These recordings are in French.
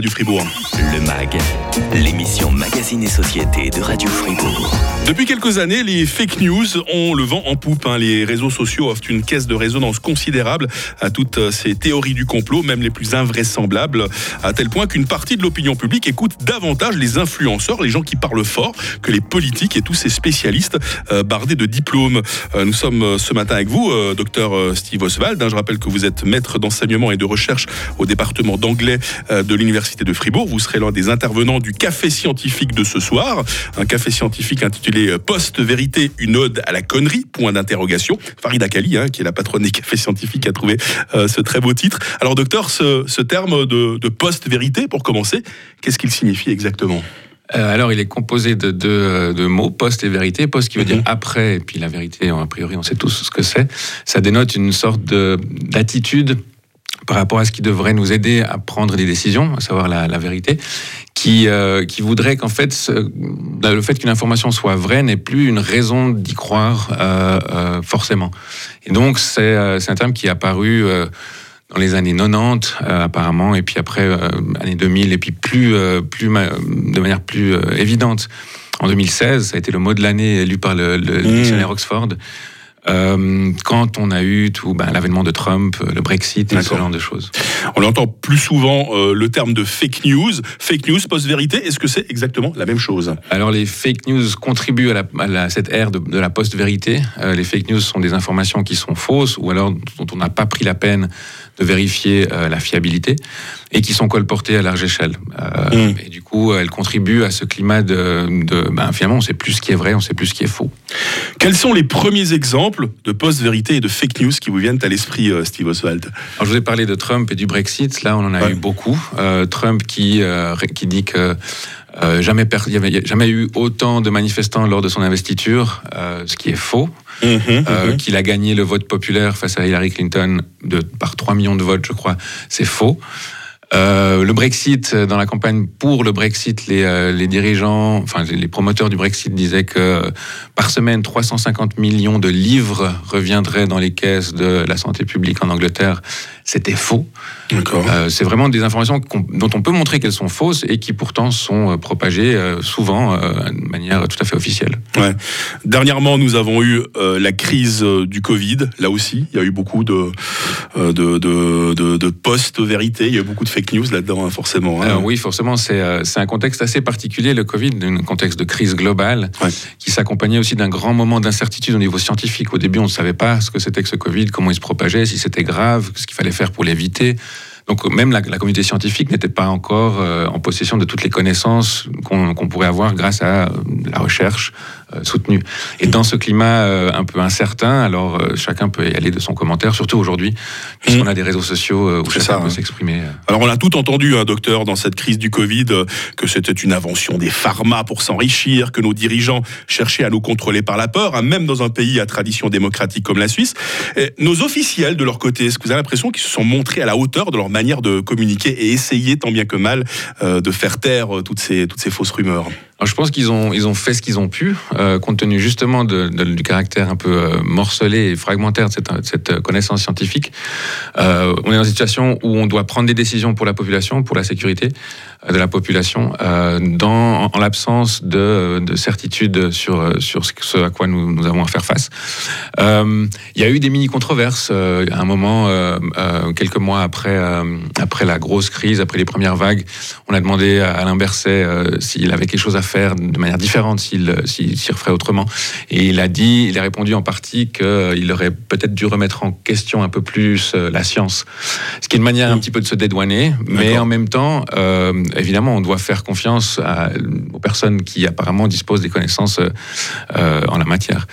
du Fribourg. Le MAG, l'émission Magazine et Société de Radio Fribourg. Depuis quelques années, les fake news ont le vent en poupe. hein. Les réseaux sociaux offrent une caisse de résonance considérable à toutes euh, ces théories du complot, même les plus invraisemblables, à tel point qu'une partie de l'opinion publique écoute davantage les influenceurs, les gens qui parlent fort, que les politiques et tous ces spécialistes euh, bardés de diplômes. Euh, nous sommes ce matin avec vous, euh, docteur Steve Oswald. hein. Je rappelle que vous êtes maître d'enseignement et de recherche au département d'anglais de l'Université de Fribourg. Vous serez l'un des intervenants du café scientifique de ce soir. Un café scientifique intitulé euh, Post-vérité, une ode à la connerie, point d'interrogation. Farida Kali, hein, qui est la patronne des cafés scientifiques, a trouvé euh, ce très beau titre. Alors docteur, ce, ce terme de, de post-vérité, pour commencer, qu'est-ce qu'il signifie exactement? Euh, alors, il est composé de deux de mots, post et vérité. Post qui veut Mhm. dire après, et puis la vérité, a priori, on sait tous ce que c'est. Ça dénote une sorte de- d'attitude par rapport à ce qui devrait nous aider à prendre des décisions, à savoir la, la vérité, qui, euh, qui voudrait qu'en fait, ce- le fait qu'une information soit vraie n'est plus une raison d'y croire euh, euh, forcément. Et donc, c'est un terme qui est apparu dans les années 90 euh, apparemment, et puis après euh, années 2000, et puis plus, euh, plus ma- de manière plus évidente. En 2016, ça a été le mot de l'année élu par le, le Mmh. dictionnaire Oxford. Euh, quand on a eu tout ben, l'avènement de Trump, le Brexit et ce genre de choses. On entend plus souvent euh, le terme de fake news. Fake news, post-vérité, est-ce que c'est exactement la même chose? Alors les fake news contribuent à, la, à la- cette ère de, de la post-vérité. Euh, les fake news sont des informations qui sont fausses ou alors dont on n'a pas pris la peine de vérifier euh, la fiabilité et qui sont colportées à large échelle. Euh, Mm. Et du coup, elles contribuent à ce climat de, de ben, finalement, on sait plus ce qui est vrai, on sait plus ce qui est faux. Quels sont les premiers exemples de post-vérité et de fake news qui vous viennent à l'esprit, euh, Steve Oswald? Alors, je vous ai parlé de Trump et du Brexit. Là, on en a Ouais. eu beaucoup. Euh, Trump qui, euh, qui dit que euh, jamais il n'y avait jamais eu autant de manifestants lors de son investiture, euh, ce qui est faux. Euh, Qu'il a gagné le vote populaire face à Hillary Clinton de, par 3 millions de votes, je crois, c'est faux. Euh, le Brexit, euh, dans la campagne pour le Brexit, les, euh, dirigeants, enfin les promoteurs du Brexit disaient que par semaine, 350 millions de livres reviendraient dans les caisses de la santé publique en Angleterre. C'était faux. Euh, c'est vraiment des informations dont on peut montrer qu'elles sont fausses et qui pourtant sont euh, propagées euh, souvent de manière tout à fait officielle. Ouais. Dernièrement, nous avons eu la crise du Covid. Là aussi, il y a eu beaucoup de, de, de, de, de post-vérité. Il y a eu beaucoup de fake news là-dedans, hein, forcément. hein. Oui, forcément, c'est c'est un contexte assez particulier, le Covid, un contexte de crise globale, Ouais. qui s'accompagnait aussi d'un grand moment d'incertitude au niveau scientifique. Au début, on ne savait pas ce que c'était que ce Covid, comment il se propageait, si c'était grave, ce qu'il fallait faire pour l'éviter. Donc même la, la communauté scientifique n'était pas encore euh, en possession de toutes les connaissances qu'on pourrait avoir grâce à euh, la recherche euh, soutenue. Et dans ce climat euh, un peu incertain, alors euh, chacun peut y aller de son commentaire, surtout aujourd'hui, puisqu'on a des réseaux sociaux où chacun ça, peut hein. s'exprimer. Alors on a tout entendu, hein, docteur, dans cette crise du Covid, que c'était une invention des pharma pour s'enrichir, que nos dirigeants cherchaient à nous contrôler par la peur, hein, même dans un pays à tradition démocratique comme la Suisse. Et nos officiels, de leur côté, est-ce que vous avez l'impression qu'ils se sont montrés à la hauteur de leur manière de communiquer et essayer tant bien que mal euh, de faire taire toutes ces, toutes ces fausses rumeurs? Alors, je pense qu'ils ont, ils ont fait ce qu'ils ont pu, euh, compte tenu justement de- de- du caractère un peu euh, morcelé et fragmentaire de cette, de cette connaissance scientifique. Euh, on est dans une situation où on doit prendre des décisions pour la population, pour la sécurité de la population, euh, dans, en l'absence de, de certitude sur, sur ce, à quoi nous, nous avons à faire face. Euh, Il y a eu des mini-controverses euh, à un moment, euh, euh, quelques mois après, euh, après la grosse crise, après les premières vagues. On a demandé à Alain Berset euh, s'il avait quelque chose à faire de manière différente, s'il s'y referait autrement. Et il a dit, il a répondu en partie qu'il aurait peut-être dû remettre en question un peu plus la science. Ce qui est une manière un petit peu de se dédouaner, mais en même temps, euh, évidemment, on doit faire confiance à- aux personnes qui apparemment disposent des connaissances euh, euh, en la matière.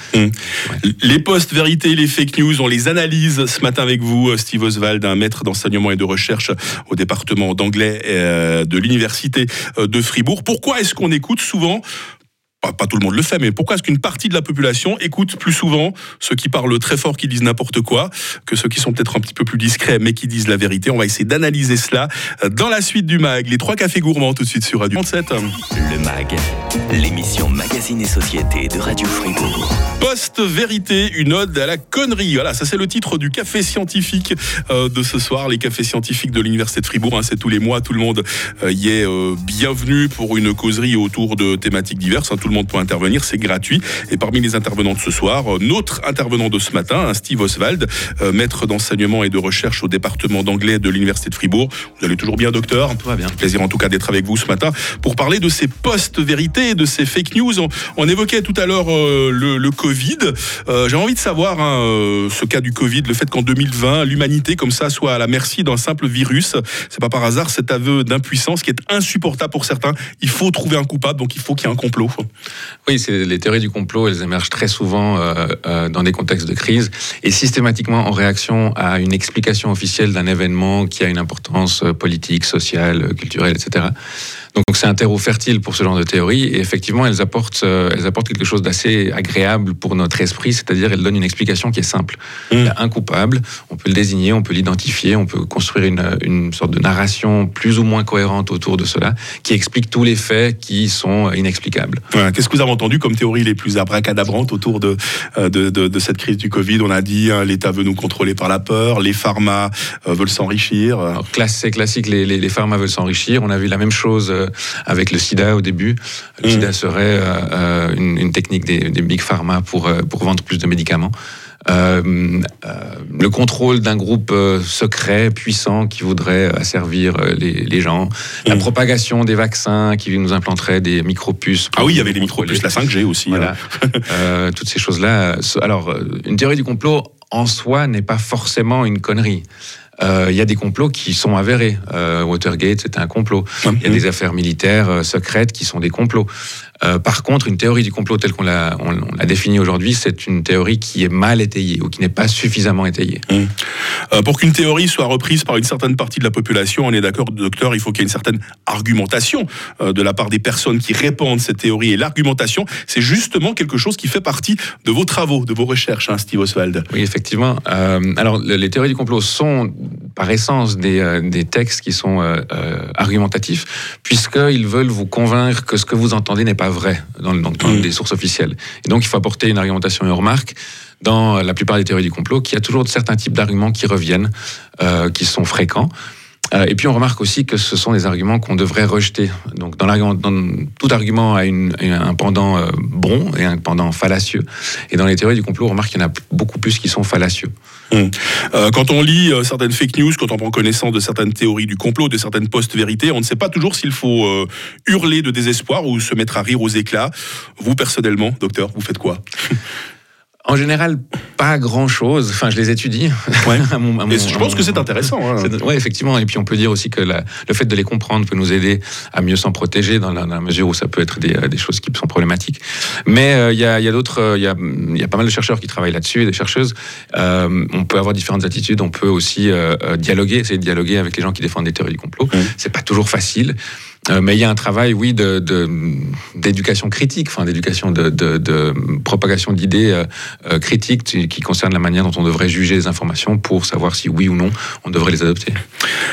Les post-vérités, les fake news, on les analyse ce matin avec vous, Steve Oswald, un maître d'enseignement et de recherche au département d'anglais euh, de l'université de Fribourg. Pourquoi est-ce qu'on écoute souvent pas tout le monde le fait, mais pourquoi est-ce qu'une partie de la population écoute plus souvent ceux qui parlent très fort, qui disent n'importe quoi, que ceux qui sont peut-être un petit peu plus discrets, mais qui disent la vérité? On va essayer d'analyser cela dans la suite du MAG. Les trois cafés gourmands tout de suite sur Radio 37. Le MAG, l'émission Magazine et Société de Radio Fribourg. Post-vérité, une ode à la connerie. Voilà, ça c'est le titre du café scientifique euh, de ce soir. Les cafés scientifiques de l'Université de Fribourg, hein, c'est tous les mois, tout le monde euh, y est euh, bienvenu pour une causerie autour de thématiques diverses. Hein. Tout le monde peut intervenir, c'est gratuit. Et parmi les intervenants de ce soir, notre intervenant de ce matin, hein, Steve Oswald, maître d'enseignement et de recherche au département d'anglais de l'Université de Fribourg. Vous allez toujours bien, docteur Tout va bien. Plaisir en tout cas d'être avec vous ce matin pour parler de ces post-vérités, de ces fake news. On, évoquait tout à l'heure le, le, Covid. J'ai envie de savoir hein, ce cas du Covid, le fait qu'en 2020, l'humanité comme ça soit à la merci d'un simple virus. C'est pas par hasard cet aveu d'impuissance qui est insupportable pour certains. Il faut trouver un coupable, donc il faut qu'il y ait un complot. Oui, c'est les théories du complot, elles émergent très souvent euh, euh, dans des contextes de crise et systématiquement en réaction à une explication officielle d'un événement qui a une importance euh, politique, sociale, culturelle, etc. Donc c'est un terreau fertile pour ce genre de théorie et effectivement elles apportent, euh, elles apportent quelque chose d'assez agréable pour notre esprit, c'est-à-dire elles donnent une explication qui est simple. Mmh. Il y a un coupable, on peut le désigner, on peut l'identifier, on peut construire une, une, sorte de narration plus ou moins cohérente autour de cela qui explique tous les faits qui sont inexplicables. Qu'est-ce que vous avez entendu comme théorie les plus abracadabrantes autour de, euh, de, de, de cette crise du Covid? On a dit hein, l'État veut nous contrôler par la peur, les pharma euh, veulent s'enrichir. C'est classique, les, les, les pharma veulent s'enrichir. On a vu la même chose avec le sida au début. Le mm. sida serait euh, euh, une, technique des, big pharma pour, pour vendre plus de médicaments. le contrôle d'un groupe secret, puissant, qui voudrait asservir les, gens, la mm. propagation des vaccins qui nous implanterait des micropuces. Ah oui, il y avait des micropuces, la 5G aussi. Voilà. Hein. toutes ces choses-là. Alors, une théorie du complot en soi n'est pas forcément une connerie. Euh, il y a des complots qui sont avérés. Euh, Watergate, c'était un complot. Il y a des affaires militaires euh, secrètes qui sont des complots. Euh, par contre, une théorie du complot telle qu'on l'a, on, définie aujourd'hui, c'est une théorie qui est mal étayée ou qui n'est pas suffisamment étayée. Mmh. Euh, pour qu'une théorie soit reprise par une certaine partie de la population, on est d'accord, docteur, il faut qu'il y ait une certaine argumentation euh, de la part des personnes qui répandent cette théorie. Et l'argumentation, c'est justement quelque chose qui fait partie de vos travaux, de vos recherches, hein, Steve Oswald. Oui, effectivement. alors, les théories du complot sont par essence des, des textes qui sont argumentatifs, puisqu'ils veulent vous convaincre que ce que vous entendez n'est pas vrai dans, dans, dans mm. sources officielles. Et donc, il faut apporter une argumentation et une remarque dans la plupart des théories du complot qu'il y a toujours certains types d'arguments qui reviennent, euh, qui sont fréquents. Euh, et puis on remarque aussi que ce sont des arguments qu'on devrait rejeter. Donc dans, dans tout argument a un pendant euh, bon et un pendant fallacieux. Et dans les théories du complot, on remarque qu'il y en a beaucoup plus qui sont fallacieux. Hum. Euh, quand on lit certaines fake news, quand on prend connaissance de certaines théories du complot, de certaines post-vérités, on ne sait pas toujours s'il faut hurler de désespoir ou se mettre à rire aux éclats. Vous, personnellement, docteur, vous faites quoi? En général, pas grand-chose. Enfin, je les étudie. Ouais. je pense que c'est intéressant. Hein. Oui, effectivement. Et puis, on peut dire aussi que le fait de les comprendre peut nous aider à mieux s'en protéger dans la, mesure où ça peut être des, des choses qui sont problématiques. Mais euh, il y a, y a d'autres, euh, il y, a, y, a, pas mal de chercheurs qui travaillent là-dessus, des chercheuses. Euh, on peut avoir différentes attitudes. On peut aussi dialoguer, essayer de dialoguer avec les gens qui défendent des théories du complot. C'est pas toujours facile. Euh, mais il y a un travail, oui, d'éducation de, critique, enfin d'éducation de, de, propagation d'idées euh, euh, critiques qui concernent la manière dont on devrait juger les informations pour savoir si oui ou non on devrait les adopter.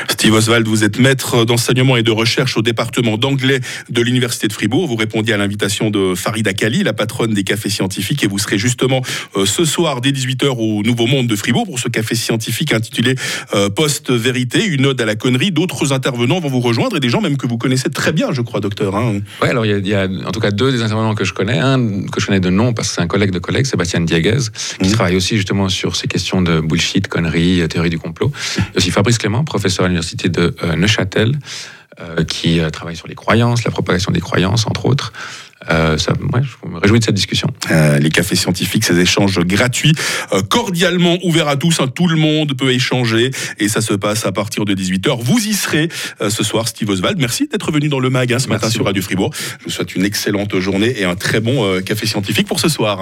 Steve Oswald, vous êtes maître d'enseignement et de recherche au département d'anglais de l'Université de Fribourg. Vous répondiez à l'invitation de Farida Kali, la patronne des cafés scientifiques, et vous serez justement ce soir dès 18h au Nouveau Monde de Fribourg pour ce café scientifique intitulé Post-Vérité, une ode à la connerie. D'autres intervenants vont vous rejoindre et des gens même que vous connaissez c'est très bien, je crois, docteur. Hein. Oui, alors il y, a en tout cas deux des intervenants que je connais. Un que je connais de nom parce que c'est un collègue de collègue, Sébastien Dieguez, qui mmh. travaille aussi justement sur ces questions de bullshit, conneries, théorie du complot. Il y a aussi Fabrice Clément, professeur à l'université de euh, Neuchâtel, euh, qui euh, travaille sur les croyances, la propagation des croyances, entre autres. Euh, ça, je me réjouis de cette discussion. Euh, les cafés scientifiques, ces échanges gratuits, euh, cordialement ouverts à tous. Hein, tout le monde peut échanger et ça se passe à partir de 18h. Vous y serez ce soir, Steve Oswald. Merci d'être venu dans le mag hein, ce matin sur Radio Fribourg. Je vous souhaite une excellente journée et un très bon café scientifique pour ce soir.